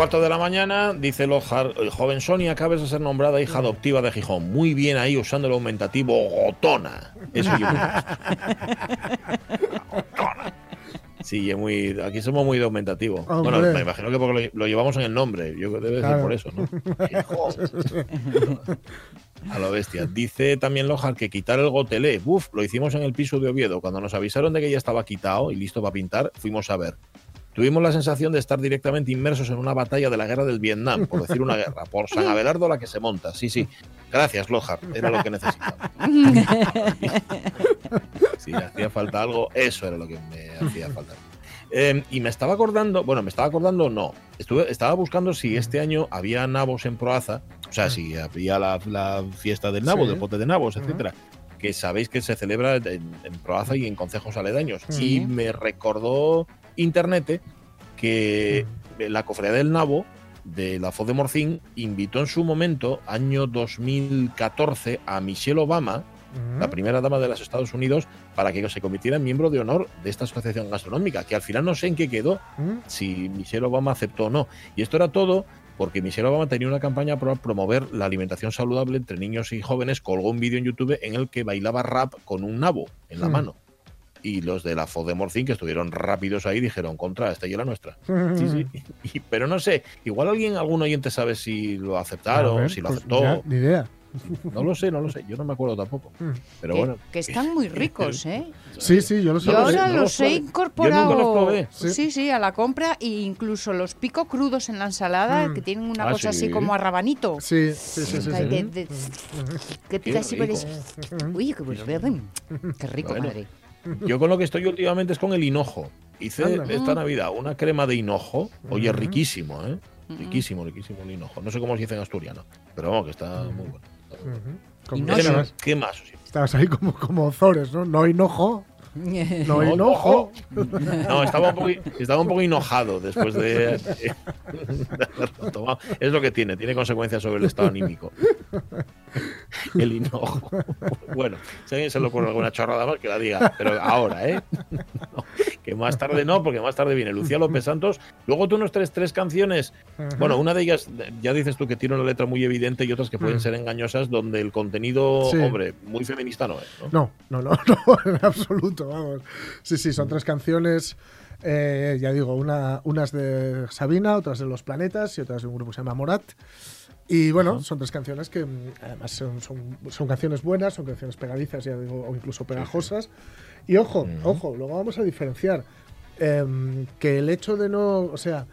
Cuarto de la mañana, dice Lojar, "El joven Sonia, acabas de ser nombrada hija adoptiva de Gijón. Muy bien ahí usando el aumentativo gotona. Eso yo. Gotona. Sí, es muy, aquí somos muy de aumentativo. Bueno, me imagino que porque lo, lo llevamos en el nombre. Yo debe ser Claro. por eso, ¿no? A lo bestia. Dice también Lojar que quitar el gotelé. Uf, lo hicimos en el piso de Oviedo. Cuando nos avisaron de que ya estaba quitado y listo para pintar, fuimos a ver. Tuvimos la sensación de estar directamente inmersos en una batalla de la guerra del Vietnam, por decir una guerra, por San Abelardo la que se monta. Sí, sí. Gracias, Lojar. Era lo que necesitaba. Si le hacía falta algo, eso era lo que me hacía falta. Eh, y me estaba acordando, bueno, me estaba acordando, no. Estuve, estaba buscando si este año había nabos en Proaza, o sea, si había la, la fiesta del nabo, Sí. del pote de nabos, etcétera. Que sabéis que se celebra en, en Proaza y en concejos aledaños. Sí. Y me recordó internet que la cofradía del nabo de la Foz de Morcín invitó en su momento, año 2014, a Michelle Obama, Mm. la primera dama de los Estados Unidos, para que se convirtiera en miembro de honor de esta asociación gastronómica, que al final no sé en qué quedó, Mm. si Michelle Obama aceptó o no. Y esto era todo porque Michelle Obama tenía una campaña para promover la alimentación saludable entre niños y jóvenes, colgó un vídeo en YouTube en el que bailaba rap con un nabo en la mano. Y los de la Foz de Morcín, que estuvieron rápidos ahí, dijeron, contra, esta y la nuestra. Sí, sí. Y- pero no sé, igual alguien, algún oyente sabe si lo aceptaron, ver, si lo pues aceptó. ya, ni idea. No lo sé, no lo sé. Yo no me acuerdo tampoco. Mm. Pero que, bueno. que están muy ricos, ¿eh? Sí, sí, yo lo sé. Yo ahora no los los he probé. Yo incorporado. nunca los probé. Sí. Sí, sí, a la compra e incluso los pico crudos en la ensalada Mm. que tienen una Ah, cosa sí. así como a rabanito. Sí, sí, sí, que pica así rico. Uy, qué bueno. Qué rico, Bueno. madre. Yo con lo que estoy últimamente es con el hinojo. Hice Anda. esta Navidad una crema de hinojo. Oye, riquísimo, ¿eh? Riquísimo, riquísimo el hinojo. No sé cómo se dice en asturiano, pero vamos, que está muy bueno. ¿Qué, más? ¿Qué más? Estabas ahí como, como Zores, ¿no? No hinojo, no hinojo. No, estaba un, poco, estaba un poco enojado después de, de haberlo tomado. Es lo que tiene, tiene consecuencias sobre el estado anímico. El hinojo. Bueno, si a alguien se le ocurre alguna chorrada más, que la diga, pero ahora, ¿eh? No, que más tarde no, porque más tarde viene Lucía López Santos. Luego tú nos traes tres canciones. Bueno, una de ellas, ya dices tú que tiene una letra muy evidente y otras que pueden Mm. ser engañosas, donde el contenido, Sí. hombre, muy feminista no es. ¿no? No, no, no, no, en absoluto, vamos. Sí, sí, son tres canciones. eh, ya digo, una, unas de Sabina, otras de Los Planetas y otras de un grupo que se llama Morat. Y bueno, son tres canciones que mm, además son, son, son canciones buenas, son canciones pegadizas, ya digo, o incluso pegajosas. Y ojo, ojo, luego vamos a diferenciar em, que el hecho de no, o sea,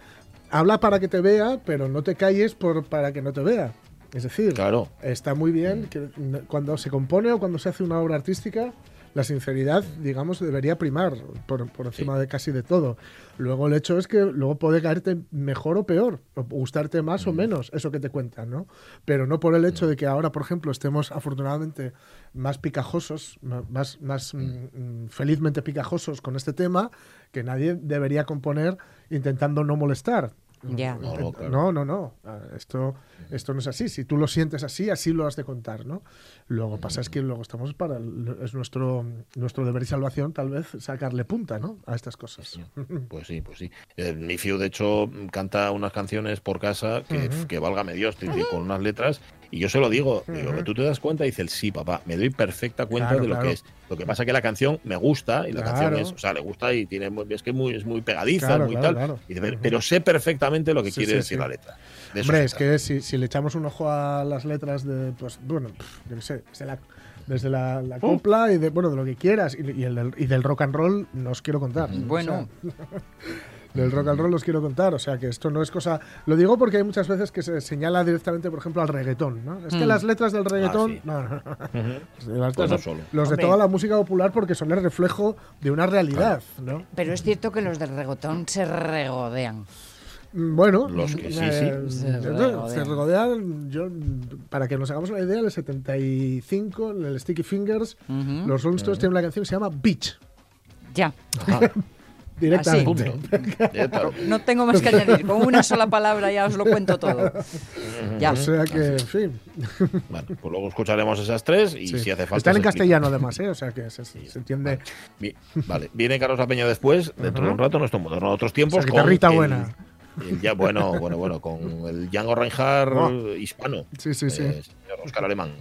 habla para que te vea, pero no te calles por, para que no te vea. Es decir, Claro. está muy bien que cuando se compone o cuando se hace una obra artística, la sinceridad, digamos, debería primar por, por encima de casi de todo. Luego el hecho es que luego puede caerte mejor o peor, o gustarte más o menos eso que te cuentan, ¿no? Pero no por el hecho de que ahora, por ejemplo, estemos afortunadamente más picajosos, más, más mm, mm, felizmente picajosos con este tema, que nadie debería componer intentando no molestar. Ya. No, no, claro. No, no, no. Ah, Esto, esto no es así. Si tú lo sientes así, así lo has de contar, ¿no? Luego pasa es que luego estamos para el- es nuestro nuestro deber y salvación tal vez sacarle punta, ¿no? A estas cosas. Pues sí, pues sí. Eh, mi Fiu, de hecho, canta unas canciones por casa que, Ujú. que válgame Dios, con unas letras. Y yo se lo digo, digo, tú te das cuenta y dice el sí, papá, me doy perfecta cuenta Claro, de lo claro. que es. Lo que pasa que la canción me gusta y la Claro. canción es, o sea, le gusta y tiene muy- es que es muy, es muy pegadiza, Claro, muy claro, tal. claro. Y dice, pero, sé perfectamente lo que Sí, quiere sí, decir sí. la letra. De Hombre, es que si, si le echamos un ojo a las letras de, pues, bueno, yo qué sé, desde la, desde la, la copla y de, bueno, de lo que quieras, y, y el del, y del rock and roll no os quiero contar. O Bueno. sea, del rock and roll os quiero contar, o sea que esto no es cosa... Lo digo porque hay muchas veces que se señala directamente, por ejemplo, al reggaetón, ¿no? Es que Mm. las letras del reggaetón... sí. no, Pues letras- no solo. Los de toda la música popular porque son el reflejo de una realidad, ¿no? Pero es cierto que los del regotón se regodean. Mm, Bueno, Los que sí, eh, sí. Se eh, regodean. se regodean. Yo, para que nos hagamos una idea, en el 75, en el Sticky Fingers, los Rolling Stones tienen una canción que se llama Beach, Ya. Ajá, directamente. punto. Ya está. No tengo más que añadir. Con una sola palabra ya os lo cuento todo. Ya. O sea que, en fin. Bueno, pues luego escucharemos esas tres y sí. si hace falta. Están en castellano, además, ¿eh? O sea que se, se entiende. Vale, viene Carlos La Peña después, dentro de un rato, nuestro moderno de otros tiempos. O sea, guitarrita con el- buena. el ya, bueno, bueno, bueno, con el Django Reinhardt Oh. hispano. Sí, sí, sí. eh, señor Oscar Alemán.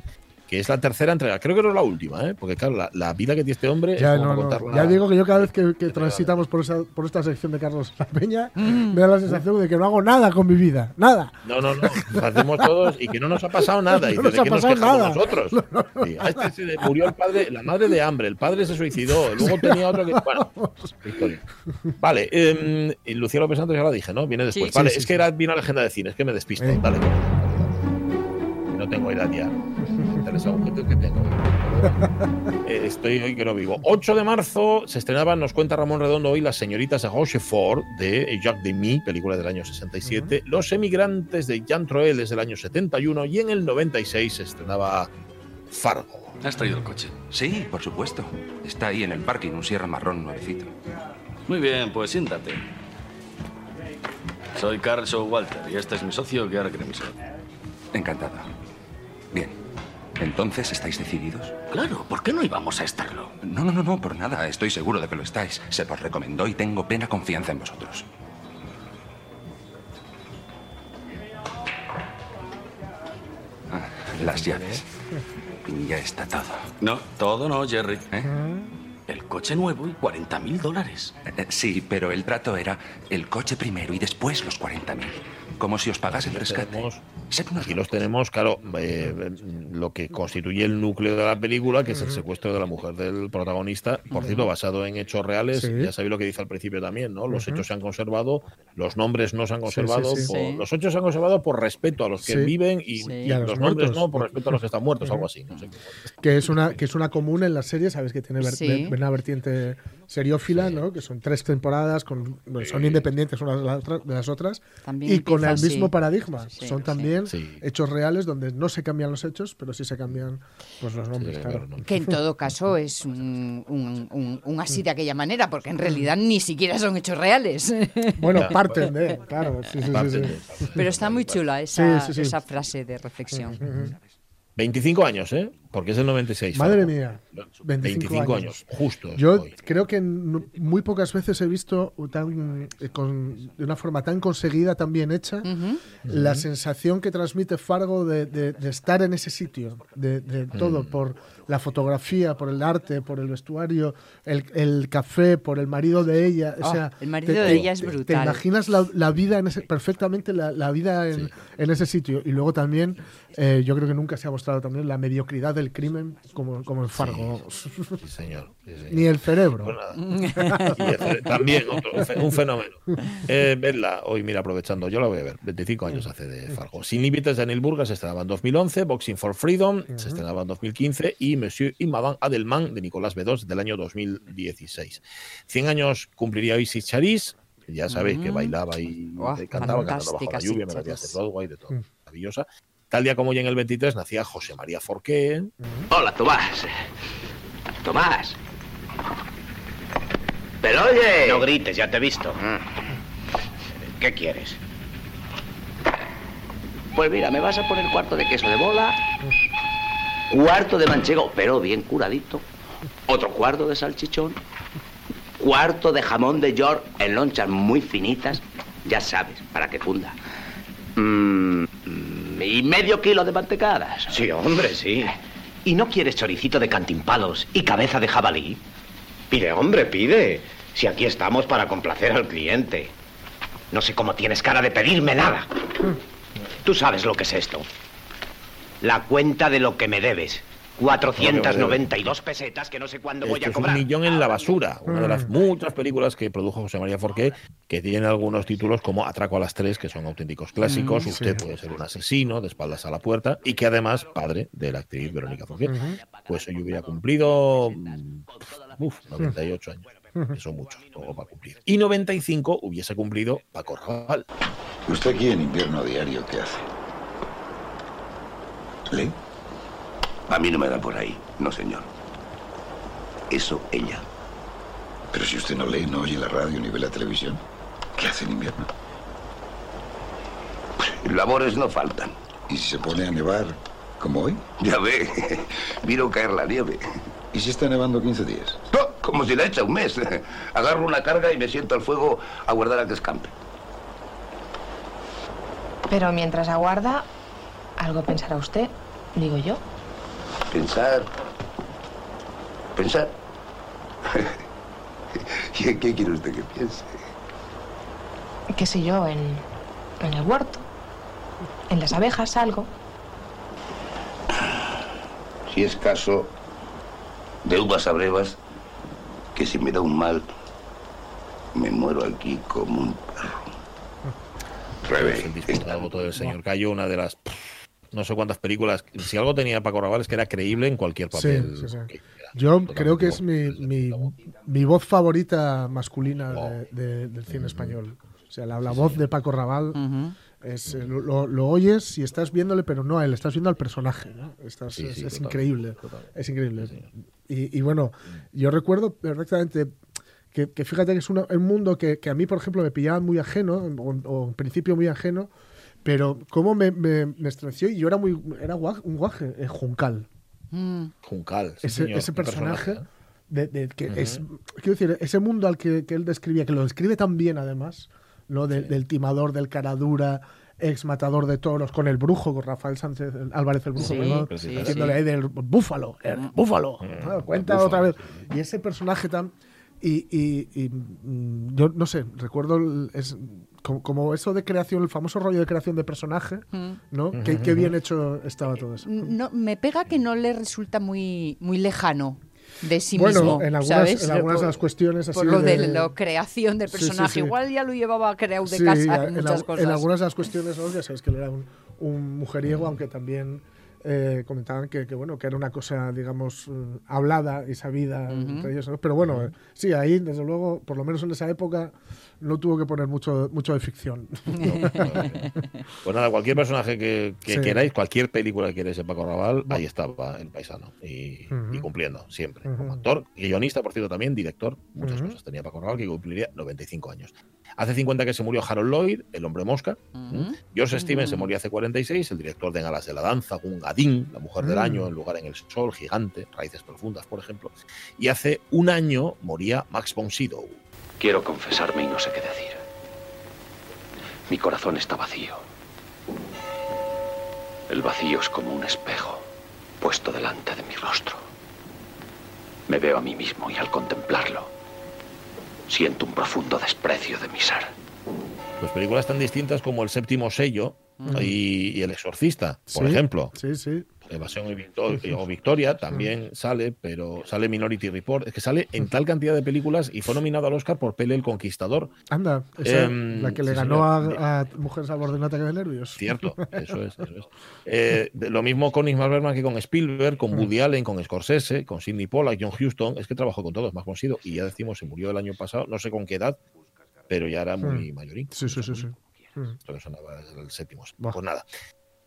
Que es la tercera entrega. Creo que no es la última, ¿eh? Porque, claro, la, la vida que tiene este hombre. Ya, es no, no. ya digo que yo cada vez que, que transitamos por, esa, por esta sección de Carlos La Peña, Mm. me da la sensación de que no hago nada con mi vida. Nada. No, no, no. Lo hacemos todos y que no nos ha pasado nada. Y No nos ha ¿de qué nos pasado quejamos nada. nosotros? Sí, a este se le murió el padre, la madre de hambre, el padre se suicidó, luego tenía otro que. Bueno, historia. Vale, eh, y Lucía López Santos ya la dije, ¿no? Viene después. Sí, vale, sí, es sí, que era, vino a la agenda de cine, es que me despisto. Eh. Dale. No tengo ya. Que tengo. Eh, estoy hoy que no vivo. 8 de marzo se estrenaban, nos cuenta Ramón Redondo hoy, Las señoritas de Rochefort de Jacques Demy, película del año 67. Los emigrantes de Jean Troel es del año 71 y en el 96 se estrenaba Fargo. ¿Has traído el coche? Sí, por supuesto. Está ahí en el parking, un Sierra marrón nuevecito. Muy bien, pues siéntate. Soy Carl Walter y este es mi socio Gary Grimson. Encantado. Bien. Entonces, ¿estáis decididos? Claro, ¿por qué no íbamos a estarlo? No, no, no, no, por nada. Estoy seguro de que lo estáis. Se os recomendó y tengo plena confianza en vosotros. Ah, las llaves. Ya está todo. No, todo no, Jerry. ¿Eh? El coche nuevo y 40 mil dólares. Eh, Sí, pero el trato era el coche primero y después los 40.000. Como si os pagase el rescate. tenemos- Aquí los tenemos, claro, eh, lo que constituye el núcleo de la película, que es el secuestro de la mujer del protagonista, por cierto, basado en hechos reales. Sí. Ya sabéis lo que dice al principio también, ¿no? Los hechos se han conservado, los nombres no se han conservado, sí, sí. por- Sí. los hechos se han conservado por respeto a los que Sí. viven y, Sí. y Y a los los nombres muertos. no, por respeto a los que están muertos, algo así. No sé qué. que es una que es una común en la serie sabes que tiene ver- Sí. ver- una vertiente seriófila no que son tres temporadas con son independientes unas de las otras- las También y con empieza el mismo así. paradigma Sí, son sí. también Sí. hechos reales donde no se cambian los hechos pero sí se cambian pues los nombres Sí, claro. claro. Que en todo caso es un, un- un- un así de aquella manera, porque en realidad ni siquiera son hechos reales. bueno Ya. parten de claro sí, sí, sí, Parte sí. de- Pero está muy chula esa, Sí, sí, sí. esa frase de reflexión. 25 años, ¿eh? Porque es el 96. madre mía 25, 25 años, justo. Yo hoy. creo que muy pocas veces he visto tan, eh, con- de una forma tan conseguida, tan bien hecha, Ujú. la sensación que transmite Fargo de, de- de estar en ese sitio, de, de todo, Mm. por la fotografía, por el arte, por el vestuario, el, el café, por el marido de ella. o Oh, sea, el marido de ella es te- Te brutal. imaginas la, la vida en ese, perfectamente, la, la vida en, en ese sitio. Y luego también, eh, yo creo que nunca se ha mostrado también la mediocridad del crimen como, como en Fargo. Sí, señor. sí, señor. Ni el cerebro. Pues nada. También otro, un fe- un fenómeno. Eh, vedla, hoy mira, aprovechando, yo la voy a ver. 25 años hace de Fargo. Sin límites de Anil Burgas se estrenaba en 2011, Boxing for Freedom se estrenaba en 2015 y Monsieur y Madame Adelman de Nicolás B2 del año 2016. 100 años cumpliría hoy Sis Charis, que ya sabéis que Mm. bailaba y cantaba, cantando bajo la lluvia, Sis melodías de. Broadway, de todo. Maravillosa. Tal día como hoy en el 23 nacía José María Forqué, Hola, Tomás. Tomás. Pero oye. No grites, ya te he visto. ¿Qué quieres? Pues mira, me vas a poner cuarto de queso de bola, cuarto de manchego, pero bien curadito, otro cuarto de salchichón, cuarto de jamón de york en lonchas muy finitas, ya sabes, para que funda. Mm, mm, y medio kilo de mantecadas. Sí, hombre, sí. ¿Y no quieres choricito de cantimpalos y cabeza de jabalí? Pide, hombre, pide. Si aquí estamos para complacer al cliente. No sé cómo tienes cara de pedirme nada. Tú sabes lo que es esto. La cuenta de lo que me debes. 492 pesetas que no sé cuándo voy a es un cobrar. millón en la basura. Una de las muchas películas que produjo José María Forqué, que tienen algunos títulos como Atraco a las tres, que son auténticos clásicos. Mm, Usted sí. puede ser un asesino, de espaldas a la puerta, y que además, padre de la actriz Verónica Forqué. Pues hoy hubiera cumplido uf, 98 años. Que son muchos, todo para cumplir. Y 95 hubiese cumplido Paco Raval. ¿Usted aquí en invierno diario qué hace? ¿Lee? A mí no me da por ahí, no señor. Eso ella. Pero si usted no lee, no oye la radio ni ve la televisión, ¿qué hace en invierno? Labores no faltan. ¿Y si se pone a nevar, como hoy? Ya ve, miro caer la nieve. ¿Y si está nevando 15 días? No, como si la echa un mes. Agarro una carga y me siento al fuego a guardar a que escampe. Pero mientras aguarda, algo pensará usted, digo yo. Pensar. Pensar. ¿Y en qué quiere usted que piense? ¿Qué sé yo? En, en el huerto. En las abejas, algo. Si es caso de uvas a brevas, que si me da un mal, me muero aquí como un perro. Pues el voto del señor Cayo, una de las pff, no sé cuántas películas. Si algo tenía Paco Raval es que era creíble en cualquier papel. sí, sí. que hiciera. Yo creo que es mi, mi, mi voz favorita masculina Oh. de- de- del cine español. O sea, la, la voz de Paco Raval es, eh, lo, lo- lo oyes y estás viéndole, pero no a él, estás viendo al personaje. ¿no? Estás- Sí, es sí, es total, increíble. total. Es increíble. Y, y bueno, yo recuerdo perfectamente que, que fíjate que es una- un mundo que, que a mí, por ejemplo, me pillaba muy ajeno, o, o en principio muy ajeno, pero cómo me, me, me estremeció y yo era muy era un guaje, eh, Juncal Mm. Juncal. sí, ese, señor, ese qué personaje, ¿eh? de, de- que es quiero decir ese mundo al que, que él describía que lo describe tan bien además no De- del timador del caradura ex matador de toros con el brujo con Rafael Sánchez Álvarez el brujo Sí, perdón, sí, diciéndole sí. ahí del búfalo el búfalo cuenta el búfalo, otra vez sí. y ese personaje tan y, y- y, mm, yo no sé recuerdo es como, como eso de creación el famoso rollo de creación de personaje Mm. no qué, qué bien hecho estaba todo eso No, me pega que no le resulta muy, muy lejano de sí Bueno, mismo. en algunas- ¿sabes? en algunas Por- de las cuestiones Por así lo de, de- la creación del Sí, sí, personaje. sí. Igual ya lo llevaba creado de Sí, casa en en, muchas al- cosas. en algunas de las cuestiones, ¿no? ya sabes que él era un, un mujeriego, aunque también eh, comentaban que, que, bueno, que era una cosa, digamos, eh, hablada y sabida entre ellos. ¿no? Pero bueno, eh, sí, ahí, desde luego, por lo menos en esa época, no tuvo que poner mucho, mucho de ficción. Pues nada, cualquier personaje que, que Sí. queráis, cualquier película que queráis de Paco Raval, ahí estaba el paisano. Y, Ujú. y cumpliendo, siempre. Ujú. Como actor, guionista, por cierto, también, director, muchas Ujú. cosas tenía Paco Raval, que cumpliría 95 años. Hace 50 que se murió Harold Lloyd, el hombre mosca. George Stevens se murió hace 46, el director de En Alas de la Danza, La Mujer del Mm. Año, El Lugar en el Sol, Gigante, Raíces Profundas, por ejemplo. Y hace un año moría Max von Sydow. Quiero confesarme y no sé qué decir. Mi corazón está vacío. El vacío es como un espejo puesto delante de mi rostro. Me veo a mí mismo y al contemplarlo, siento un profundo desprecio de mi ser. Pues películas tan distintas como El Séptimo Sello y, y El Exorcista, por Sí, ejemplo. Sí, sí. Evasión y Victor- o Victoria también sale, pero sale Minority Report. Es que sale en tal cantidad de películas y fue nominado al Oscar por Pele el Conquistador. Anda, esa, Em, la que le sí, ganó a, a Mujeres al borde de un ataque de nervios. Cierto, eso es. Eso es. Eh, de- lo mismo con Ingmar Bergman que con Spielberg, con Woody Allen, con Scorsese, con Sidney Pollack, John Huston. Es que trabajó con todos, más conocido. Y ya decimos, se murió el año pasado, no sé con qué edad, pero ya era muy mayorín. Sí, sí, sí. sí. Mm. Esto que sonaba desde el séptimo. Pues nada.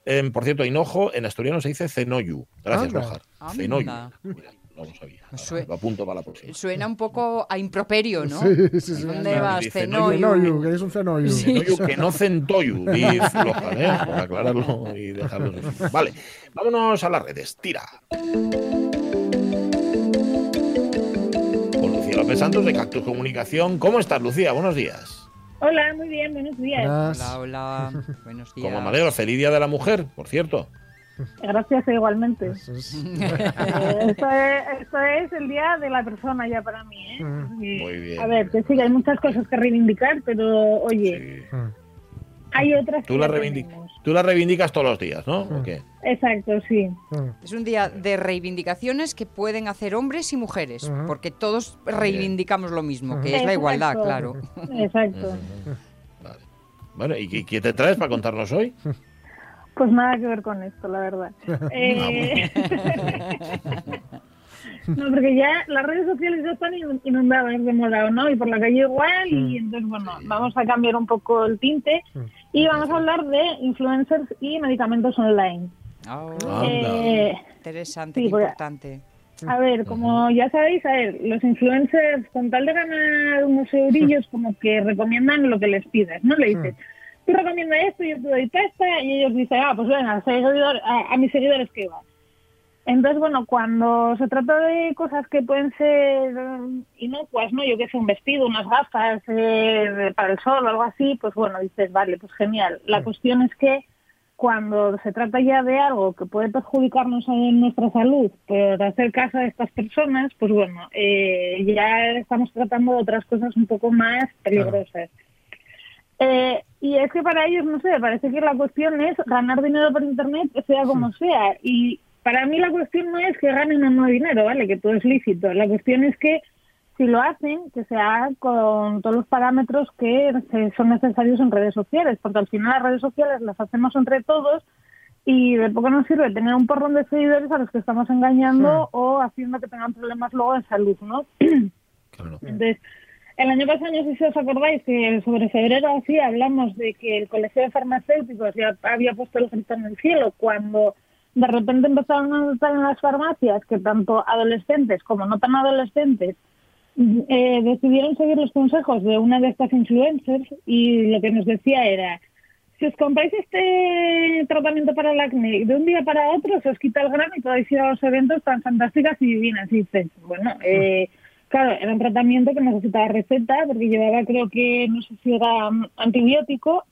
Em, por cierto, Hinojo en asturiano se dice Cenoyu. Gracias, Anda. Rojar. Anda. Cenoyu. Mira, no lo sabía. Me sue- Lo apunto para la próxima. Suena un poco a improperio, ¿no? Sí, sí, sí. ¿Dónde vas, Cenoyu? Cenoyu, que es un cenoyu. Cenoyu, que no centoyu, dice Loja, ¿eh? por aclararlo y dejarlo. Vale, vámonos a las redes. Tira. Con Lucía López Santos de Cactus Comunicación. ¿Cómo estás, Lucía? Buenos días. Hola, muy bien, buenos días. Hola, hola. Buenos días. Como me alegro, feliz día de la mujer, por cierto. Gracias, igualmente. Eh, esto, es, esto es el día de la persona ya para mí. ¿eh? Y, Muy bien. A ver, que sí, hay muchas cosas que reivindicar, pero oye, hay otras Tú que la, ya reivindic- tenemos. tú la reivindicas todos los días, ¿no? ¿O qué? Exacto, sí. Es un día de reivindicaciones que pueden hacer hombres y mujeres, Ujú. porque todos reivindicamos lo mismo, que es la igualdad, claro. Exacto. Bueno, ¿y qué- te traes para contarnos hoy? Pues nada que ver con esto, la verdad. Eh, no, porque ya las redes sociales ya están inun- inundadas de moda, ¿no? Y por la calle igual, y entonces, bueno, vamos a cambiar un poco el tinte y vamos a hablar de influencers y medicamentos online. Eh, Interesante, sí, importante. a ver, como ya sabéis, a ver, los influencers con tal de ganar unos eurillos como que recomiendan lo que les pides, ¿no? Le dices, tú recomienda esto, yo te doy pasta, y ellos dicen, ah, pues venga, seguidor, a, a mis seguidores que va. Entonces, bueno, cuando se trata de cosas que pueden ser inocuas, ¿no? Yo que sé, un vestido, unas gafas eh, para el sol o algo así, pues bueno, dices, vale, pues genial. La cuestión es que cuando se trata ya de algo que puede perjudicarnos en nuestra salud por hacer caso a estas personas, pues bueno, eh, ya estamos tratando de otras cosas un poco más peligrosas. Eh, y es que para ellos, no sé, parece que la cuestión es ganar dinero por Internet, sea como sea. Y para mí la cuestión no es que ganen o no dinero, ¿vale? Que todo es lícito. La cuestión es que si lo hacen, que se haga con todos los parámetros que son necesarios en redes sociales, porque al final las redes sociales las hacemos entre todos y de poco nos sirve tener un porrón de seguidores a los que estamos engañando o haciendo que tengan problemas luego de salud, ¿no? Entonces, el año pasado, no sé si os acordáis que sobre febrero así hablamos de que el Colegio de Farmacéuticos ya había puesto el grito en el cielo cuando de repente empezaron a notar en las farmacias que tanto adolescentes como no tan adolescentes eh, decidieron seguir los consejos de una de estas influencers y lo que nos decía era si os compráis este tratamiento para el acné de un día para otro se os quita el grano y podéis ir a los eventos tan fantásticas y divinas y dices bueno eh, claro era un tratamiento que necesitaba receta porque llevaba creo que no sé si era mm, antibiótico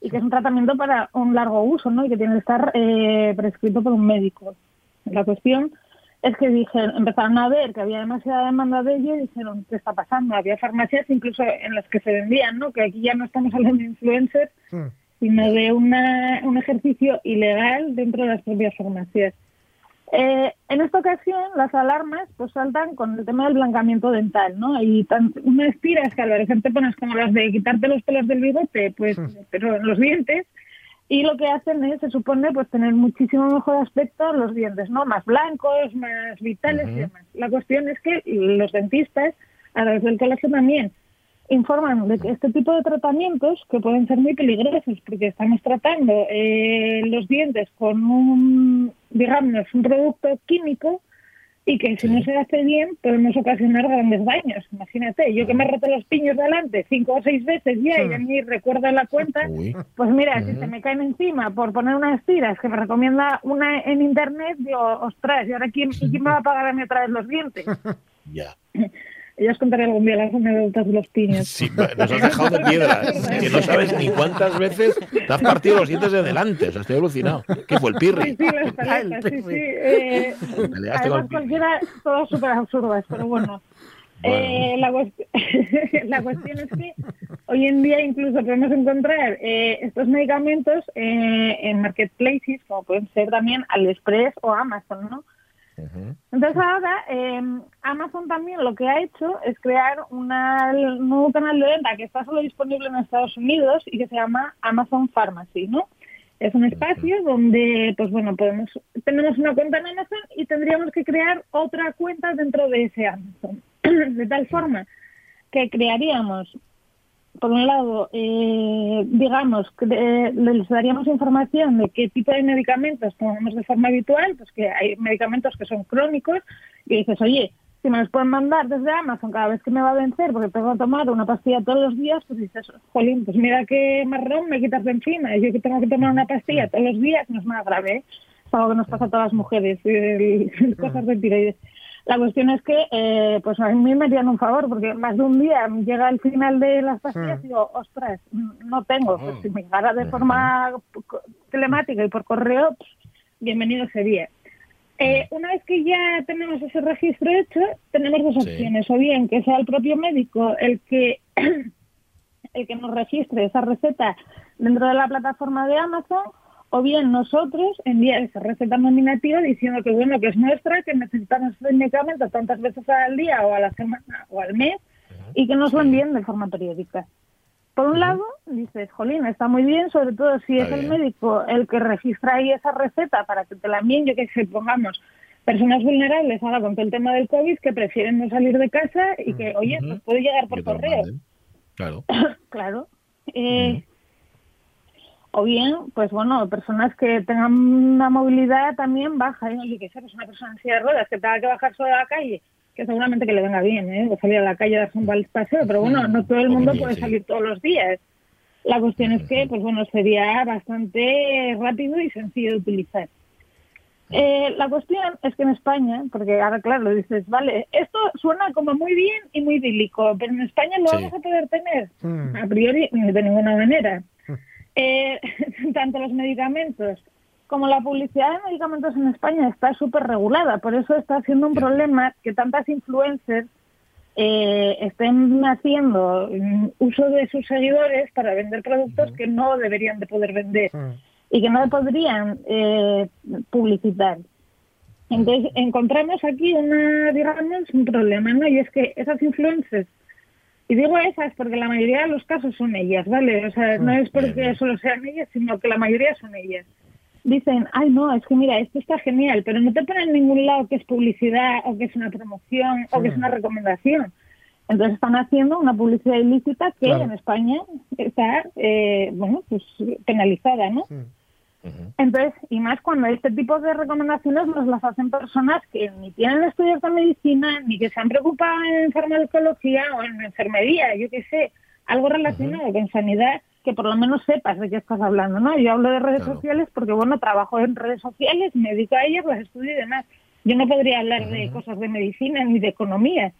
y que es un tratamiento para un largo uso ¿no? y que tiene que estar eh, prescrito por un médico la cuestión es que dije, empezaron a ver que había demasiada demanda de ello y dijeron, ¿qué está pasando? Había farmacias incluso en las que se vendían, ¿no? Que aquí ya no estamos hablando de influencers, sino de una, un ejercicio ilegal dentro de las propias farmacias. Eh, en esta ocasión, las alarmas pues saltan con el tema del blancamiento dental, ¿no? Y tan, unas tiras que al parecer te pones como las de quitarte los pelos del bigote, pues, pero en los dientes, y lo que hacen es, se supone, pues tener muchísimo mejor aspecto los dientes, ¿no? Más blancos, más vitales y demás. La cuestión es que los dentistas, a través del colegio también, informan de que este tipo de tratamientos, que pueden ser muy peligrosos, porque estamos tratando eh, los dientes con un, digamos, un producto químico y que si no se hace bien podemos ocasionar grandes daños. Imagínate, yo que me roto los piños delante cinco o seis veces ya y ya ni recuerdo la cuenta, pues mira, si se me caen encima por poner unas tiras que me recomienda una en internet, digo, ostras, ¿y ahora quién, y quién me va a pagar a mí otra vez los dientes? Ya. Ya os contaré algún día las anécdotas de los piños. Sí, nos has dejado de piedra. que no sabes ni cuántas veces te has partido los dientes de delante. O sea, estoy alucinado. ¿Qué fue el Sí, pirri? sí, las paletas, sí, sí. Eh, además, cualquiera, todas súper absurdas, pero bueno. Eh, la cuestión es que hoy en día incluso podemos encontrar eh, estos medicamentos eh, en marketplaces, como pueden ser también AliExpress o Amazon, ¿no? Entonces ahora eh, Amazon también lo que ha hecho es crear una- un nuevo canal de venta que está solo disponible en Estados Unidos y que se llama Amazon Pharmacy, ¿no? Es un espacio donde, pues bueno, podemos tenemos una cuenta en Amazon y tendríamos que crear otra cuenta dentro de ese Amazon, de tal forma que crearíamos por un lado, eh, digamos, eh, les daríamos información de qué tipo de medicamentos tomamos de forma habitual, pues que hay medicamentos que son crónicos, y dices, oye, si me los pueden mandar desde Amazon cada vez que me va a vencer, porque tengo que tomar una pastilla todos los días, pues dices, jolín, pues mira qué marrón me quitas de encima, y yo que tengo que tomar una pastilla todos los días, no es nada grave, ¿eh? es algo que nos pasa a todas las mujeres, eh, cosas de tiroides. La cuestión es que, eh, pues a mí me harían un favor, porque más de un día llega el final de las pastillas y digo, ostras, no tengo. Pues si me llegara de forma telemática y por correo, pues, bienvenido sería. Eh, una vez que ya tenemos ese registro hecho, tenemos dos Sí. opciones. O bien que sea el propio médico el que, el que nos registre esa receta dentro de la plataforma de Amazon, o bien nosotros enviar esa receta nominativa diciendo que bueno, que es nuestra, que necesitamos ese medicamento tantas veces al día o a la semana o al mes y que nos lo envíen de forma periódica. Por un lado, dices, jolín, está muy bien, sobre todo si es el médico el que registra ahí esa receta para que te la envíen, yo que sé, pongamos personas vulnerables ahora con todo el tema del COVID que prefieren no salir de casa y que, oye, pues puede llegar por correo. Claro. claro. Eh, O bien, pues bueno, personas que tengan una movilidad también baja. ¿eh? Oye, que sea pues una persona en silla de ruedas que tenga que bajar solo a la calle, que seguramente que le venga bien, ¿eh? O salir a la calle a darse un bal paseo, pero bueno, no todo el mundo puede salir todos los días. La cuestión es que, pues bueno, sería bastante rápido y sencillo de utilizar. Eh, la cuestión es que en España, porque ahora claro, dices, vale, esto suena como muy bien y muy idílico, pero en España lo Sí. vamos a poder tener. Mm. A priori, de ninguna manera. Eh, tanto los medicamentos como la publicidad de medicamentos en España está súper regulada. Por eso está siendo un problema que tantas influencers eh, estén haciendo mm, uso de sus seguidores para vender productos que no deberían de poder vender y que no podrían eh, publicitar. Entonces encontramos aquí una, digamos, un problema, ¿no? Y es que esas influencers, y digo esas porque la mayoría de los casos son ellas, ¿vale? O sea, no es porque solo sean ellas, sino que la mayoría son ellas. Dicen, ay, no, es que mira, esto está genial, pero no te ponen en ningún lado que es publicidad o que es una promoción o que es una recomendación. Entonces están haciendo una publicidad ilícita que Claro. en España está, eh, bueno, pues penalizada, ¿no? Entonces, y más cuando este tipo de recomendaciones nos las hacen personas que ni tienen estudios de medicina, ni que se han preocupado en farmacología o en enfermería, yo qué sé, algo relacionado con sanidad, que por lo menos sepas de qué estás hablando, ¿no? Yo hablo de redes sociales porque, bueno, trabajo en redes sociales, me dedico a ellas, las estudio y demás. Yo no podría hablar de cosas de medicina ni de economía.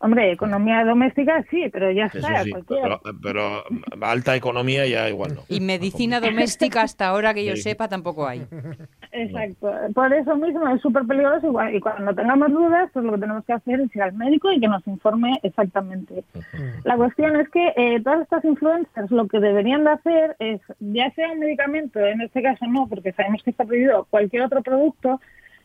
Hombre, economía doméstica sí, pero ya está, sí, pero, pero alta economía ya igual no. Y medicina doméstica hasta ahora que yo Sí. sepa tampoco hay. Exacto. Por eso mismo es súper peligroso y cuando tengamos dudas, pues lo que tenemos que hacer es ir al médico y que nos informe exactamente. La cuestión es que eh, todas estas influencers lo que deberían de hacer es, ya sea un medicamento, en este caso no, porque sabemos que está prohibido cualquier otro producto,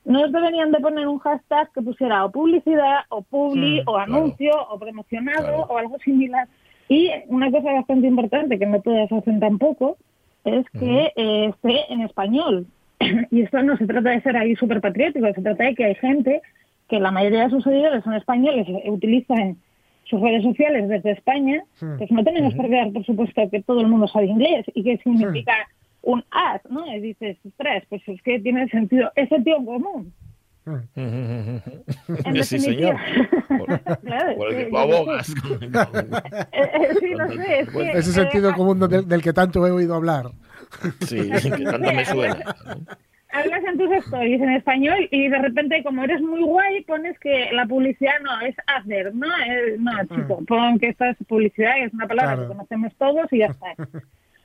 nos deberían de poner un hashtag que pusiera o publicidad, o publi, Mm, o claro. anuncio, o promocionado, o algo similar. Y una cosa bastante importante que no todas hacen tampoco es que eh, esté en español. y esto no se trata de ser ahí súper patriótico, se trata de que hay gente que la mayoría de sus seguidores son españoles, utilizan sus redes sociales desde España, pues no tenemos por qué dar por supuesto que todo el mundo sabe inglés y que significa un ad, ¿no? Y dices, ostras, pues es que tiene sentido, es sentido común. En sí, señor. claro, Por el que abogas. Eh, eh, sí, no sé, es que, Ese eh, sentido común del, del que tanto he oído hablar. Sí, que tanto me suena. hablas en tus stories en español y de repente, como eres muy guay, pones que la publicidad no es hacer, ¿no? Eh, no, chico, pon que esta es publicidad, que es una palabra Claro. que conocemos todos y ya está.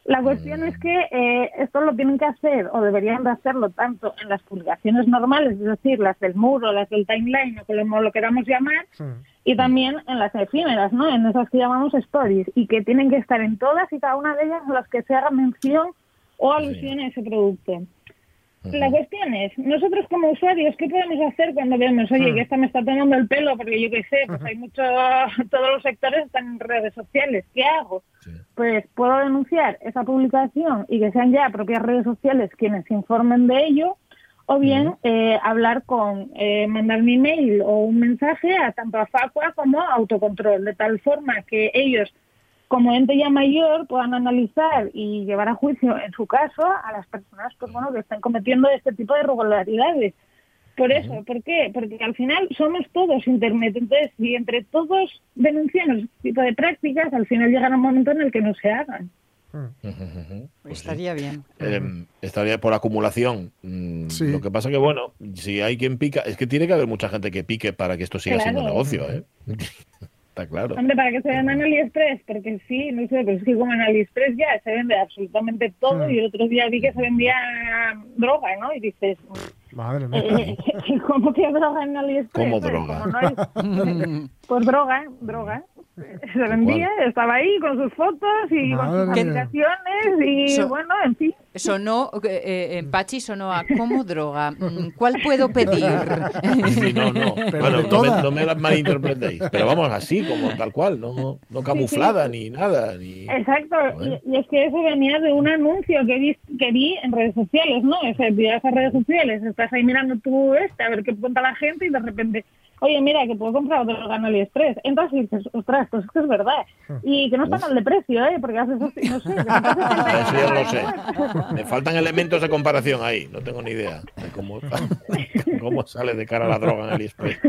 La cuestión es que eh, esto lo tienen que hacer o deberían de hacerlo tanto en las publicaciones normales, es decir, las del muro, las del timeline o como lo queramos llamar, y también en las efímeras, ¿no? En esas que llamamos stories y que tienen que estar en todas y cada una de ellas en las que se haga mención o alusión a ese producto. La cuestión es, nosotros como usuarios, ¿qué podemos hacer cuando vemos, oye, que esta me está tomando el pelo? Porque yo qué sé, pues hay mucho, todos los sectores están en redes sociales, ¿qué hago? Pues puedo denunciar esa publicación y que sean ya propias redes sociales quienes informen de ello, o bien eh, hablar con, eh, mandar un email o un mensaje a tanto a Facua como a Autocontrol, de tal forma que ellos como ente ya mayor puedan analizar y llevar a juicio en su caso a las personas pues bueno que están cometiendo este tipo de irregularidades. Por eso, ¿por qué? Porque al final somos todos internet, entonces si entre todos denunciamos este tipo de prácticas, al final llegará un momento en el que no se hagan. Pues Estaría bien. Eh, estaría por acumulación. Mm, Sí. Lo que pasa que, bueno, si hay quien pica, es que tiene que haber mucha gente que pique para que esto siga siendo negocio, ¿eh? Está claro. Hombre, para que se venda en AliExpress, porque sí, no sé, pero es que como en AliExpress ya se vende absolutamente todo Hmm. y el otro día vi que se vendía droga, ¿no? Y dices, Madre mía. eh, ¿cómo que droga en AliExpress? ¿Cómo Pues, droga? como no hay- pues droga, droga. Se vendía, estaba ahí con sus fotos y con sus aplicaciones y So- bueno, en fin. Sonó, eh, eh, en Pachi sonó a como droga. Mm, ¿Cuál puedo pedir? Sí, no, no. Pero bueno, no me, todas. no me la malinterpretéis. Pero vamos, así, como tal cual, no, no camuflada ni nada. Ni... Exacto, y, y es que eso venía de un anuncio que vi, que vi en redes sociales, ¿no? O sea, a redes sociales, estás ahí mirando tú este, a ver qué cuenta la gente y de repente, oye, mira, que puedo comprar droga en AliExpress. Entonces dices, ostras, pues es que es verdad. Y que no está mal de precio, ¿eh? Porque haces así, no sé. que Eso ya no lo sé. Me faltan elementos de comparación ahí. No tengo ni idea de cómo, cómo sale de cara a la droga en AliExpress.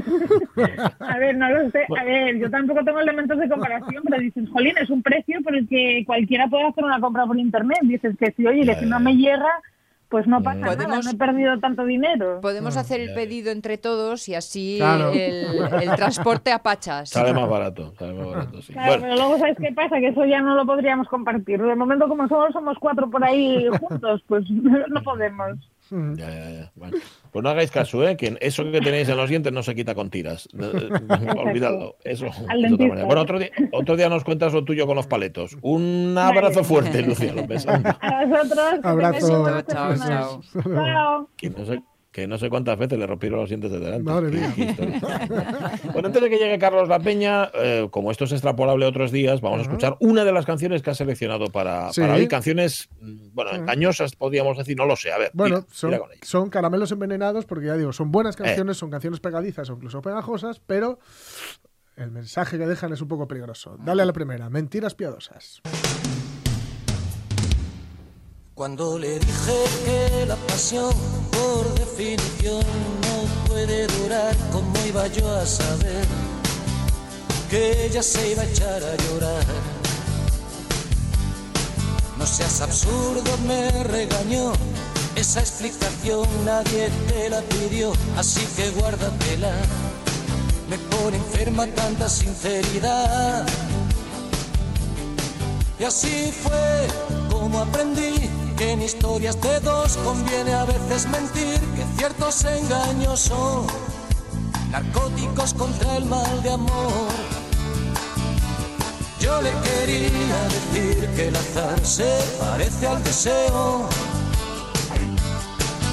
A ver, no lo sé. A ver, yo tampoco tengo elementos de comparación, pero dices, jolín, es un precio por el que cualquiera puede hacer una compra por internet. Dices que si, oye, que si no me llega, pues no pasa nada, Podemos- no he perdido tanto dinero. Podemos hacer el pedido entre todos y así Claro. el, el transporte a Pachas. Sale más barato. Sale más barato, sí. Claro, Bueno, pero luego sabes qué pasa, que eso ya no lo podríamos compartir. De momento, como solo somos cuatro por ahí juntos, pues no podemos. Ya, ya, ya. Bueno, pues no hagáis caso, ¿eh? Que eso que tenéis en los dientes no se quita con tiras. Olvidadlo. Eso, es otra manera. Bueno, otro día, otro día nos cuentas lo tuyo con los paletos. Un abrazo fuerte, Lucía López. A vosotros. Abrazo. Chao, chao. Chao. Que no sé, cuántas veces le rompieron los dientes de delante. Madre mía. bueno, antes de que llegue Carlos La Peña, eh, como esto es extrapolable a otros días, vamos a escuchar una de las canciones que ha seleccionado para, Sí. para hoy. Canciones, mm, bueno, engañosas, podríamos decir, no lo sé. A ver, Bueno, con son caramelos envenenados porque ya digo, son buenas Eh. canciones, son canciones pegadizas o incluso pegajosas, pero el mensaje que dejan es un poco peligroso. Dale a la primera, mentiras piadosas. Cuando le dije que la pasión, por definición, no puede durar, ¿cómo iba yo a saber que ella se iba a echar a llorar? No seas absurdo, me regañó. Esa explicación nadie te la pidió, así que guárdatela. Me pone enferma tanta sinceridad. Y así fue como aprendí que en historias de dos conviene a veces mentir, que ciertos engaños son narcóticos contra el mal de amor. Yo le quería decir que el azar se parece al deseo,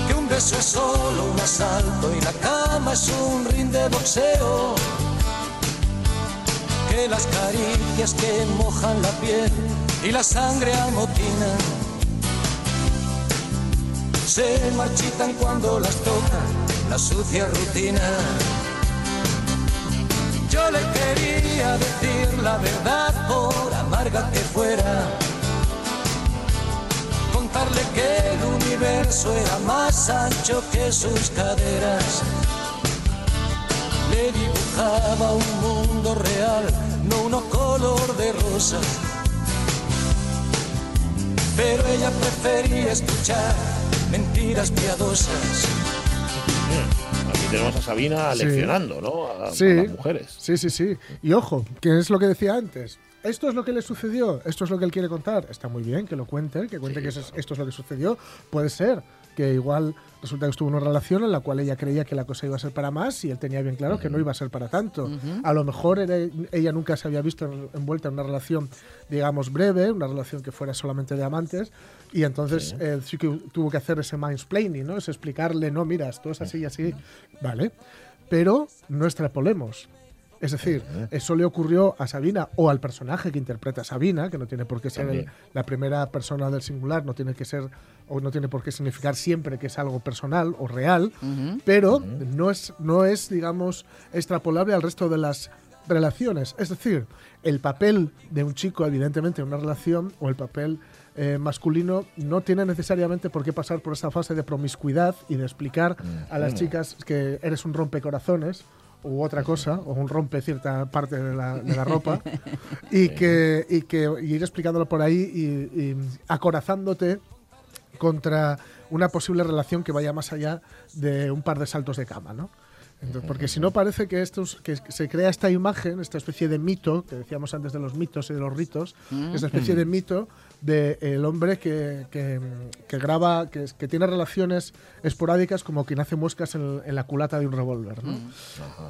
que un beso es solo un asalto y la cama es un ring de boxeo que las caricias que mojan la piel y la sangre amotinan se marchitan cuando las toca la sucia rutina. Yo le quería decir la verdad por amarga que fuera, contarle que el universo era más ancho que sus caderas le dibujaba un mundo real, no uno color de rosa. Pero ella prefería escuchar mentiras piadosas. Aquí tenemos a Sabina Sí. leccionando, ¿no? A, las mujeres. sí, sí, sí. Y ojo, que es lo que decía antes. Esto es lo que le sucedió, esto es lo que él quiere contar. Está muy bien que lo cuente, que cuente que esto es lo que sucedió. Puede ser que igual resulta que estuvo en una relación en la cual ella creía que la cosa iba a ser para más y él tenía bien claro que no iba a ser para tanto. A lo mejor era- ella nunca se había visto en- envuelta en una relación, digamos, breve, una relación que fuera solamente de amantes, y entonces sí, sí que tuvo que hacer ese mansplaining, ¿no? Es explicarle, no, mira, esto es así y así, ¿vale? Pero no extrapolemos. Es decir, eso le ocurrió a Sabina o al personaje que interpreta a Sabina, que no tiene por qué ser el- la primera persona del singular, no tiene que ser o no tiene por qué significar siempre que es algo personal o real, pero no es no es digamos extrapolable al resto de las relaciones. Es decir, el papel de un chico, evidentemente, en una relación o el papel eh, masculino no tiene necesariamente por qué pasar por esa fase de promiscuidad y de explicar a las chicas que eres un rompecorazones u otra cosa, o un rompe cierta parte de la, de la ropa, y, que, y que y ir explicándolo por ahí y, y acorazándote contra una posible relación que vaya más allá de un par de saltos de cama, ¿no? Entonces, porque si no parece que, estos, que se crea esta imagen, esta especie de mito, que decíamos antes de los mitos y de los ritos, Mm. esta especie de mito del el hombre que, que- que graba, que, que tiene relaciones esporádicas como quien hace muescas en, en la culata de un revólver, ¿no? Mm.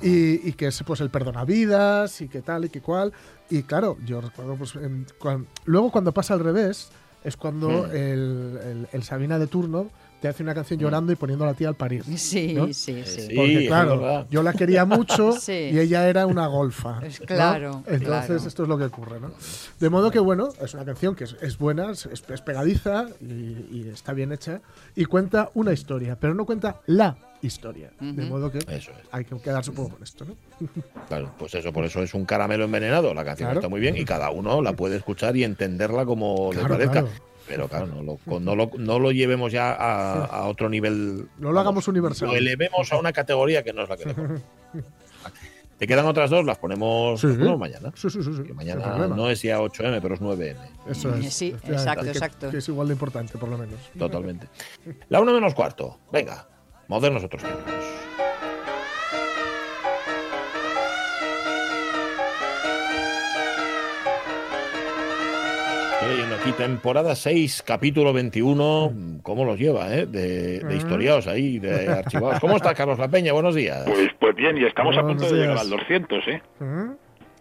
y, y que es pues el perdonavidas y que tal y que cual. Y claro, yo recuerdo, pues, en- cuan- luego cuando pasa al revés, es cuando Mm. el, el- el Sabina de turno te hace una canción llorando y poniendo a la tía al parir. Sí, ¿no? sí, sí. Porque claro, yo la quería mucho Sí. y ella era una golfa. Es ¿no? claro, Entonces claro. esto es lo que ocurre, ¿no? De modo que bueno, es una canción que es, es buena, es, es pegadiza y, y está bien hecha y cuenta una historia, pero no cuenta la historia. De modo que Eso es. hay que quedarse un poco con esto, ¿no? Claro, pues eso, por eso es un caramelo envenenado. La canción Claro. está muy bien y cada uno la puede escuchar y entenderla como le parezca. claro. Pero claro, no lo, con- no, lo, no lo llevemos ya a, a otro nivel. No lo hagamos universal. Lo elevemos a una categoría que no es la que le ponemos. Te quedan otras dos, las ponemos, Sí. las ponemos mañana. Sí, sí, sí. sí, Que mañana no es ya 8M, pero es 9M. Eso es. Sí, efectivamente, exacto, que- exacto. Que es igual de importante, por lo menos. Totalmente. La una menos cuarto. Venga, modernos otros tiempos. Estoy leyendo aquí temporada 6, capítulo 21. ¿Cómo los lleva, eh? De, de historiados ahí, de archivados. ¿Cómo está Carlos La Peña? Buenos días. Pues, pues bien, y estamos a Buenos punto de llegar días. al 200, ¿eh?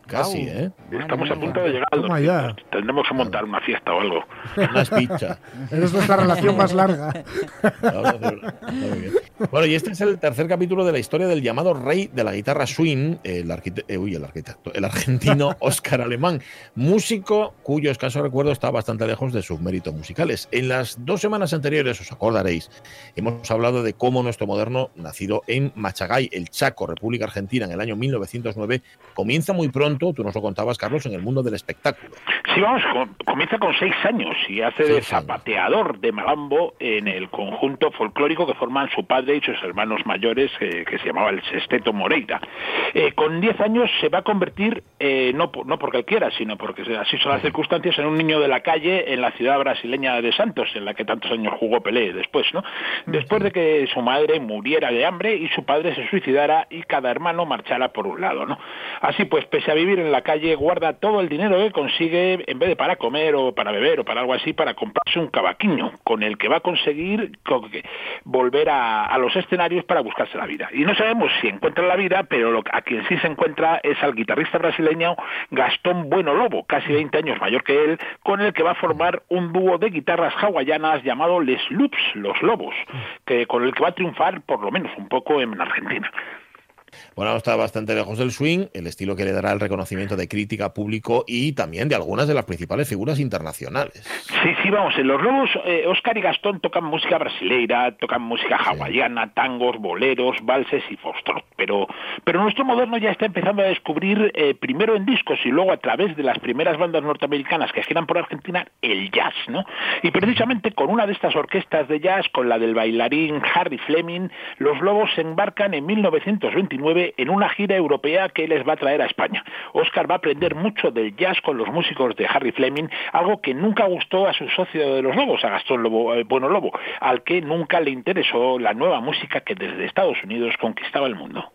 Casi, ¿eh? Estamos a punto de llegar al Toma 200. ya. Tendremos que montar una fiesta o algo. Unas pizzas. Eres nuestra relación más larga. Bueno, y este es el tercer capítulo de la historia del llamado rey de la guitarra swing, el, arquite- eh, uy, el arquitecto, el argentino Oscar Alemán, músico cuyo escaso recuerdo está bastante lejos de sus méritos musicales. En las dos semanas anteriores, os acordaréis, hemos hablado de cómo nuestro moderno, nacido en Machagay, el Chaco, República Argentina, en el año 1909, comienza muy pronto, tú nos lo contabas, Carlos, en el mundo del espectáculo. Sí, vamos, com- comienza con seis años y hace de zapateador de malambo en el conjunto folclórico que forman su padre y sus hermanos mayores, eh, que se llamaba el Sesteto Moreira. Eh, con diez años se va a convertir, eh, no, por- no porque él quiera, sino porque así son las circunstancias, en un niño de la calle en la ciudad brasileña de Santos, en la que tantos años jugó Pelé después, ¿no? Después de que su madre muriera de hambre y su padre se suicidara y cada hermano marchara por un lado, ¿no? Así pues, pese a vivir en la calle, guarda todo el dinero que consigue, en vez de para comer o para beber o para algo así, para comprarse un cavaquinho, con el que va a conseguir volver a, a los escenarios para buscarse la vida. Y no sabemos si encuentra la vida, pero lo- a quien sí se encuentra es al guitarrista brasileño Gastón Bueno Lobo, casi 20 años mayor que él, con el que va a formar un dúo de guitarras hawaianas llamado Les Loops, Los Lobos, que con el que va a triunfar por lo menos un poco en Argentina. Bueno, está bastante lejos del swing, el estilo que le dará el reconocimiento de crítica, público y también de algunas de las principales figuras internacionales. Sí, sí, vamos, en Los Lobos, eh, Oscar y Gastón tocan música brasileira, tocan música hawaiana, tangos, boleros, valses y foxtrot, pero, pero nuestro moderno ya está empezando a descubrir, eh, primero en discos y luego a través de las primeras bandas norteamericanas que giran por Argentina, el jazz, ¿no? Y precisamente con una de estas orquestas de jazz, con la del bailarín Harry Fleming, Los Lobos se embarcan en 1929 en una gira europea que les va a traer a España. Oscar va a aprender mucho del jazz con los músicos de Harry Fleming, algo que nunca gustó a su socio de los Lobos, a Gastón Lobo, eh, Bueno Lobo, al que nunca le interesó la nueva música que desde Estados Unidos conquistaba el mundo.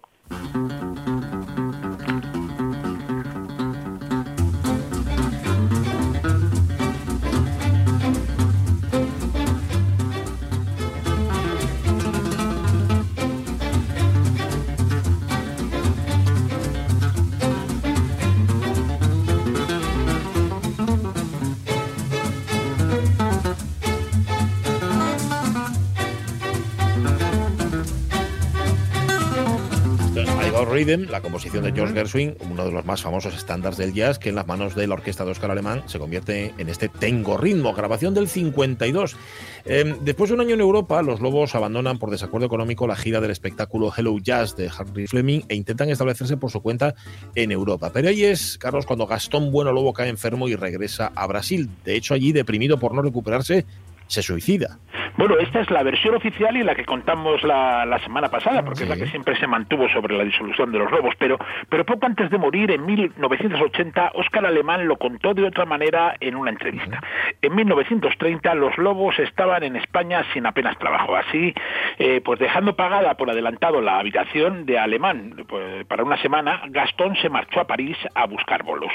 Rhythm, la composición de George Gershwin, uno de los más famosos estándares del jazz, que en las manos de la orquesta de Oscar Alemán se convierte en este Tengo Ritmo, grabación del 52. Eh, después de un año en Europa, los Lobos abandonan por desacuerdo económico la gira del espectáculo Hello Jazz de Harry Fleming e intentan establecerse por su cuenta en Europa. Pero ahí es, Carlos, cuando Gastón Bueno Lobo cae enfermo y regresa a Brasil. De hecho, allí, deprimido por no recuperarse, se suicida. Bueno, esta es la versión oficial y la que contamos la, la semana pasada, porque es la que siempre se mantuvo sobre la disolución de los lobos. Pero, pero poco antes de morir, en 1980, Óscar Alemán lo contó de otra manera en una entrevista. En 1930, los lobos estaban en España sin apenas trabajo. Así, eh, pues dejando pagada por adelantado la habitación de Alemán pues, para una semana, Gastón se marchó a París a buscar bolos.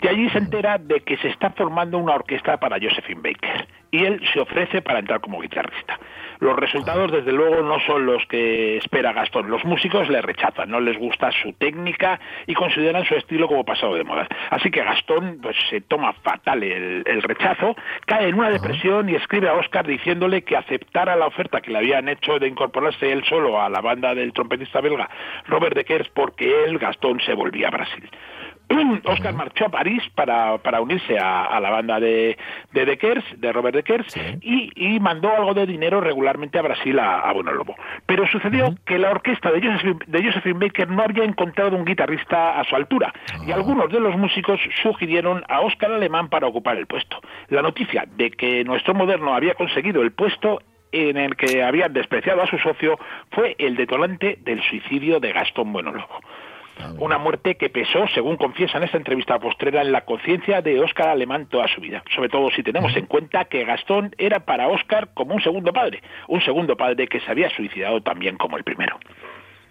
Y allí se entera de que se está formando una orquesta para Josephine Baker. Y él se ofrece para entrar como guitarrista. Los resultados, desde luego, no son los que espera Gastón. Los músicos le rechazan, no les gusta su técnica y consideran su estilo como pasado de moda. Así que Gastón pues, se toma fatal el, el rechazo, cae en una depresión y escribe a Oscar diciéndole que aceptara la oferta que le habían hecho de incorporarse él solo a la banda del trompetista belga Robert de Kers porque él, Gastón, se volvía a Brasil. Oscar marchó a París para, para unirse a, a la banda de, de Dekers, de Robert Dekers, y, y mandó algo de dinero regularmente a Brasil a, a Bueno Lobo. Pero sucedió que la orquesta de Josephine, de Josephine Baker no había encontrado un guitarrista a su altura, y algunos de los músicos sugirieron a Oscar Alemán para ocupar el puesto. La noticia de que nuestro moderno había conseguido el puesto en el que habían despreciado a su socio fue el detonante del suicidio de Gastón Bueno Lobo. Una muerte que pesó, según confiesa en esta entrevista postrera, en la conciencia de Óscar Alemán toda su vida. Sobre todo si tenemos en cuenta que Gastón era para Óscar como un segundo padre. Un segundo padre que se había suicidado también como el primero.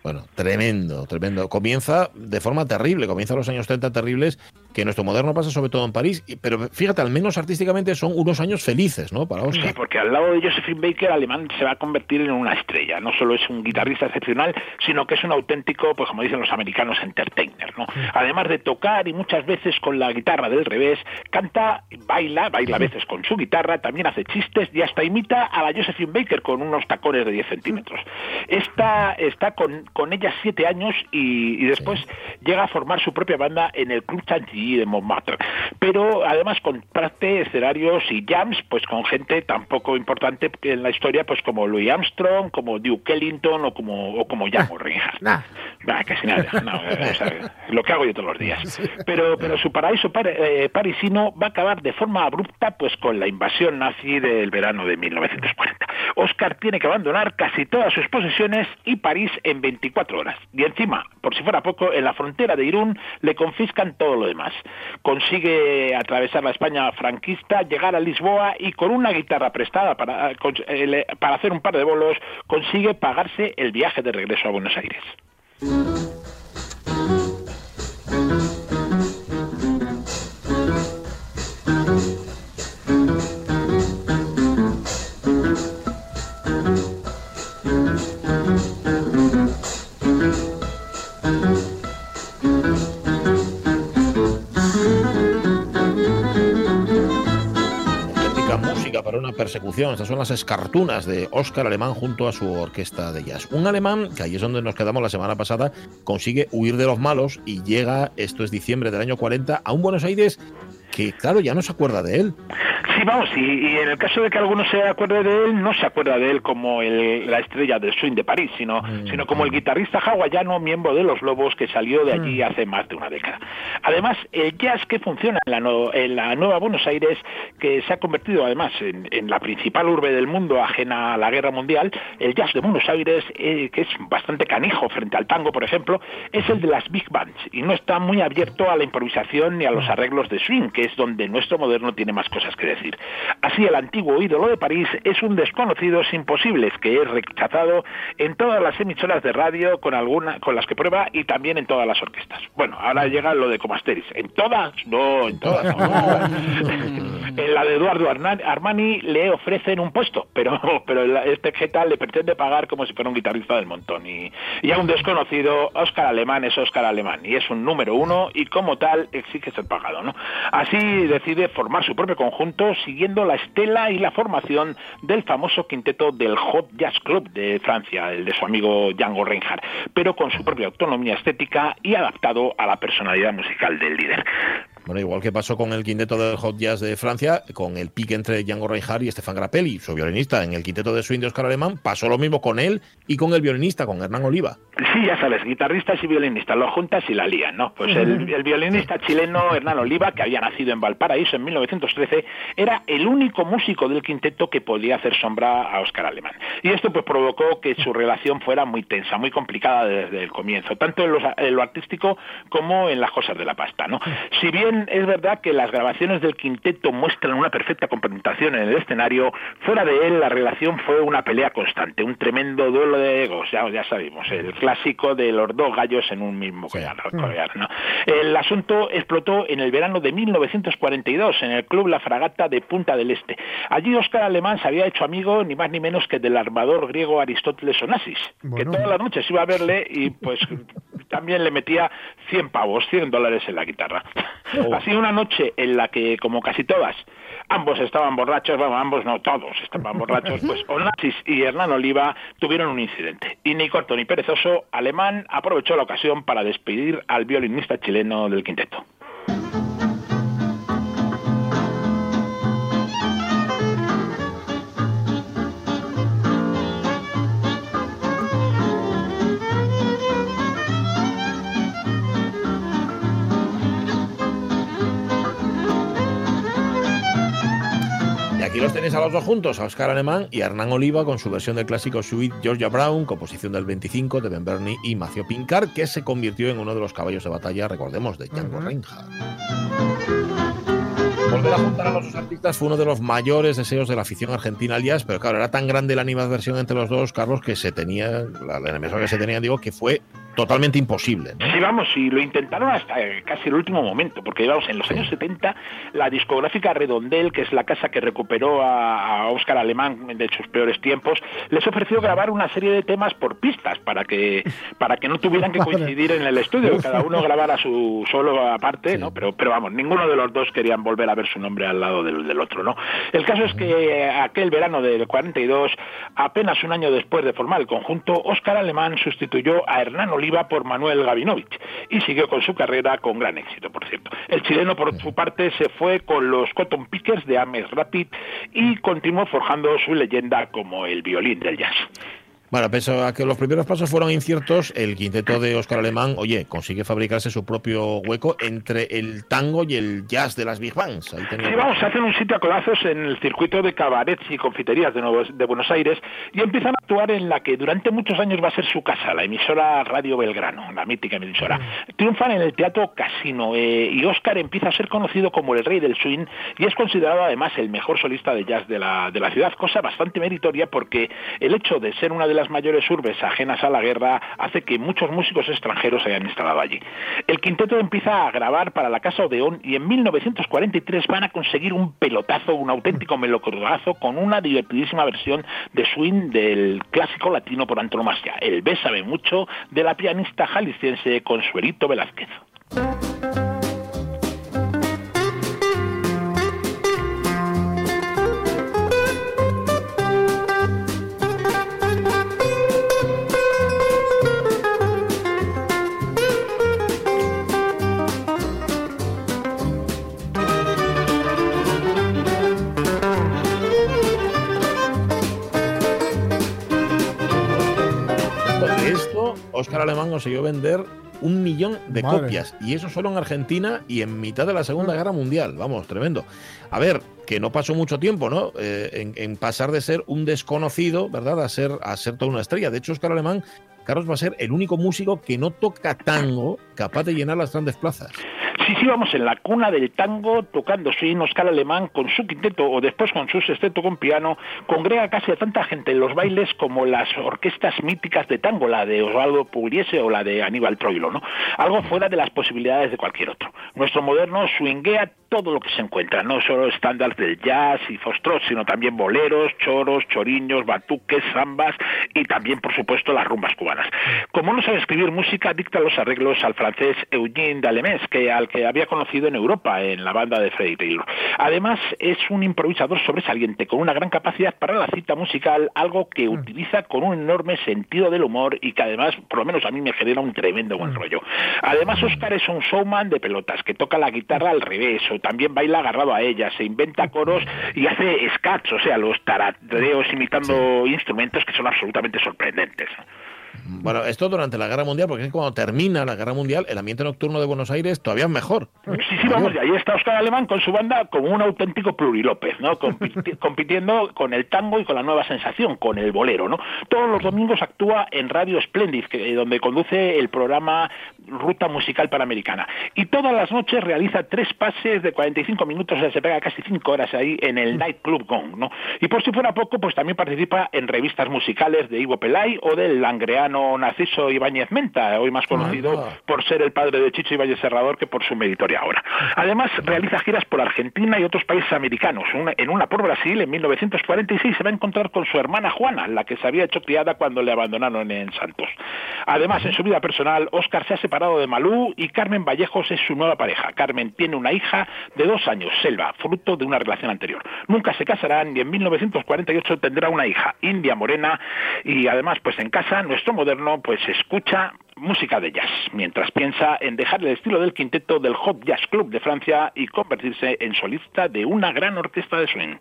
Bueno, tremendo, tremendo. Comienza de forma terrible, comienza los años 30 terribles, que nuestro moderno pasa sobre todo en París, pero fíjate, al menos artísticamente son unos años felices, ¿no? Para Oscar. Sí, porque al lado de Josephine Baker, Alemán se va a convertir en una estrella. No solo es un guitarrista excepcional, sino que es un auténtico, pues como dicen los americanos, entertainer, ¿no? Además de tocar y muchas veces con la guitarra del revés, canta, baila, baila a veces con su guitarra, también hace chistes y hasta imita a la Josephine Baker con unos tacones de 10 centímetros. Esta está con, con ella siete años y, y después llega a formar su propia banda en el Club Chantilly de Montmartre. Pero además comparte escenarios y jams pues con gente tan poco importante en la historia pues como Louis Armstrong, como Duke Ellington o como, o como Django Reinhardt. Bah, casi nada. no, o sea, lo que hago yo todos los días. Pero, pero su paraíso par- eh, parisino va a acabar de forma abrupta pues con la invasión nazi del verano de 1940. Oscar tiene que abandonar casi todas sus posesiones y París en 24 horas. Y encima, por si fuera poco, en la frontera de Irún le confiscan todo lo demás. Consigue atravesar la España franquista, llegar a Lisboa y con una guitarra prestada para, eh, para hacer un par de bolos, consigue pagarse el viaje de regreso a Buenos Aires. Estas son las escartunas de Óscar Alemán junto a su orquesta de jazz. Un alemán, que ahí es donde nos quedamos la semana pasada, consigue huir de los malos y llega, esto es diciembre del año 40, a un Buenos Aires que, claro, ya no se acuerda de él. Sí, vamos, y, y en el caso de que alguno se acuerde de él, no se acuerda de él como el- la estrella del swing de París, sino, sino como el guitarrista hawaiano, miembro de Los Lobos, que salió de allí hace más de una década. Además, el jazz que funciona en la, no- en la nueva Buenos Aires, que se ha convertido además en, en la principal urbe del mundo ajena a la guerra mundial, el jazz de Buenos Aires, eh, que es bastante canijo frente al tango, por ejemplo, es el de las big bands y no está muy abierto a la improvisación ni a los arreglos de swing, que es donde nuestro moderno tiene más cosas que decir. Así, el antiguo ídolo de París es un desconocido sin posibles que es rechazado en todas las emisoras de radio con alguna con las que prueba y también en todas las orquestas. Bueno, ahora llega lo de Comasteris. ¿En todas? No, en todas. no. en la de Eduardo Armani le ofrecen un puesto, pero, pero este Geta le pretende pagar como si fuera un guitarrista del montón. Y, y a un desconocido, Oscar Alemán es Oscar Alemán y es un número uno y como tal exige ser pagado. ¿no? Así decide formar su propio conjunto siguiendo la estela y la formación del famoso quinteto del Hot Jazz Club de Francia, el de su amigo Django Reinhardt, pero con su propia autonomía estética y adaptado a la personalidad musical del líder. Bueno, igual que pasó con el quinteto del Hot Jazz de Francia, con el pique entre Django Reinhardt y Stefan Grappelli, su violinista en el quinteto de swing de Oscar Alemán, pasó lo mismo con él y con el violinista, con Hernán Oliva. Sí, ya sabes, guitarristas y violinistas, lo juntas y la lían, ¿no? Pues el, el violinista chileno Hernán Oliva, que había nacido en Valparaíso en 1913, era el único músico del quinteto que podía hacer sombra a Oscar Alemán. Y esto pues provocó que su relación fuera muy tensa, muy complicada desde el comienzo, tanto en, los- en lo artístico como en las cosas de la pasta, ¿no? Si bien es verdad que las grabaciones del quinteto muestran una perfecta complementación en el escenario, fuera de él la relación fue una pelea constante, un tremendo duelo de egos, ya, ya sabemos, el clásico de los dos gallos en un mismo collar, collar, ¿no? El asunto explotó en el verano de 1942 en el Club La Fragata de Punta del Este. Allí Oscar Alemán se había hecho amigo ni más ni menos que del armador griego Aristóteles Onassis, que todas las noches iba a verle y pues también le metía 100 pavos, 100 dólares en la guitarra. Así una noche en la que, como casi todas, ambos estaban borrachos, bueno, ambos no, todos estaban borrachos, pues Onassis y Hernán Oliva tuvieron un incidente. Y ni corto ni perezoso, Alemán aprovechó la ocasión para despedir al violinista chileno del quinteto. Aquí los tenéis a los dos juntos, a Oscar Alemán y a Hernán Oliva con su versión del clásico Suite Georgia Brown, composición del 25 de Ben Bernie y Macio Pincar, que se convirtió en uno de los caballos de batalla, recordemos, de Django Reinhardt. Volver a juntar a los dos artistas fue uno de los mayores deseos de la afición argentina al jazz, pero claro, era tan grande la animadversión entre los dos, Carlos, que se tenía, la, la enemistad que se tenía, digo, que fue totalmente imposible. ¿no? Sí, vamos, y lo intentaron hasta eh, casi el último momento, porque vamos, en los años 70 la discográfica Redondel, que es la casa que recuperó a, a Oscar Alemán de sus peores tiempos, les ofreció grabar una serie de temas por pistas para que para que no tuvieran que coincidir en el estudio, cada uno grabara su solo aparte, ¿no? Pero pero vamos, ninguno de los dos querían volver a ver su nombre al lado del, del otro, ¿no? El caso es que aquel verano del 42, apenas un año después de formar el conjunto, Oscar Alemán sustituyó a Hernán Oliva por Manuel Gavinovich y siguió con su carrera con gran éxito, por cierto. El chileno, por su parte, se fue con los Cotton Pickers de Ames Rapid y continuó forjando su leyenda como el violín del jazz. Bueno, pese a que los primeros pasos fueron inciertos, el quinteto de Oscar Alemán, oye, consigue fabricarse su propio hueco entre el tango y el jazz de las big bands. Ahí tenía- Sí, vamos, hacen un sitio a codazos en el circuito de cabarets y confiterías de, Nuevo- de Buenos Aires y empiezan a actuar en la que durante muchos años va a ser su casa, la emisora Radio Belgrano, la mítica emisora. Triunfan en el Teatro Casino eh, y Oscar empieza a ser conocido como el rey del swing y es considerado además el mejor solista de jazz de la, de la ciudad, cosa bastante meritoria porque el hecho de ser una de las mayores urbes ajenas a la guerra hace que muchos músicos extranjeros hayan instalado allí. El quinteto empieza a grabar para la Casa Odeón y en 1943 van a conseguir un pelotazo, un auténtico melocotonazo con una divertidísima versión de swing del clásico latino por antonomasia, el Bésame mucho de la pianista jalisciense Consuelito Velázquez. Oscar Alemán consiguió vender un millón de Madre. copias. Y eso solo en Argentina y en mitad de la Segunda Guerra Mundial. Vamos, tremendo. A ver, que no pasó mucho tiempo, ¿no? Eh, en, en pasar de ser un desconocido, ¿verdad? A ser, a ser toda una estrella. De hecho, Oscar Alemán, Carlos va a ser el único músico que no toca tango capaz de llenar las grandes plazas. Sí, sí, vamos en la cuna del tango, tocando swing, Oscar Alemán con su quinteto o después con su sexteto con piano, congrega casi a tanta gente en los bailes como las orquestas míticas de tango, la de Osvaldo Pugliese o la de Aníbal Troilo, ¿no? Algo fuera de las posibilidades de cualquier otro. Nuestro moderno swinguea todo lo que se encuentra, no solo estándares del jazz y foxtrot, sino también boleros, choros, choriños, batuques, zambas y también, por supuesto, las rumbas cubanas. Como no sabe escribir música, dicta los arreglos al francés Eugène Dalemés, que al al que había conocido en Europa, en la banda de Freddie Taylor. Además, es un improvisador sobresaliente, con una gran capacidad para la cita musical, algo que utiliza con un enorme sentido del humor y que además, por lo menos a mí me genera un tremendo buen rollo. Además, Oscar es un showman de pelotas, que toca la guitarra al revés, o también baila agarrado a ella, se inventa coros y hace scats, o sea, los tarareos imitando instrumentos que son absolutamente sorprendentes. Bueno, esto durante la Guerra Mundial, porque es cuando termina la Guerra Mundial, el ambiente nocturno de Buenos Aires todavía es mejor. Sí, sí, vamos, y ahí está Oscar Alemán con su banda como un auténtico plurilópez, ¿no? Compiti- compitiendo con el tango y con la nueva sensación, con el bolero, ¿no? Todos los domingos actúa en Radio Splendid, que, donde conduce el programa Ruta Musical Panamericana. Y todas las noches realiza tres pases de 45 minutos, o sea, se pega casi cinco horas ahí en el Night Club Gong, ¿no? Y por si fuera poco, pues también participa en revistas musicales de Ivo Pelay o del langreano Narciso Ibáñez Menta, hoy más conocido por ser el padre de Chicho Ibáñez Serrador que por su meritoria ahora. Además, realiza giras por Argentina y otros países americanos. Una- en una por Brasil, en 1946, se va a encontrar con su hermana Juana, la que se había hecho criada cuando le abandonaron en Santos. Además, en su vida personal, Oscar se ha separado de Malú y Carmen Vallejos es su nueva pareja. Carmen tiene una hija de dos años, Selva, fruto de una relación anterior. Nunca se casarán y en 1948 tendrá una hija, India Morena, y además, pues en casa, nuestro moderno, pues escucha música de jazz, mientras piensa en dejar el estilo del quinteto del Hot Jazz Club de Francia y convertirse en solista de una gran orquesta de swing.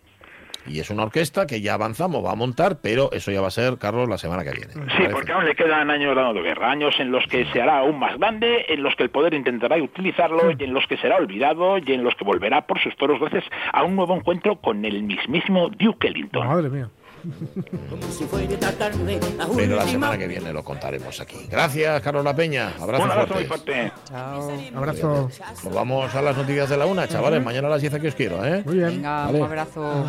Y es una orquesta que ya avanzamos, va a montar, pero eso ya va a ser, Carlos, la semana que viene. Sí, porque aún le quedan años dando guerra, años en los que se hará aún más grande, en los que el poder intentará utilizarlo y en los que será olvidado y en los que volverá por sus foros gracias a un nuevo encuentro con el mismísimo Duke Ellington. Madre mía. Pero la semana que viene lo contaremos aquí. Gracias, Carlos La Peña. Abrazo, Un abrazo muy fuerte. Abrazo. Nos vamos a las noticias de la una, chavales. Mañana a las 10 aquí os quiero, ¿eh? Muy bien. Venga, Vale. un abrazo.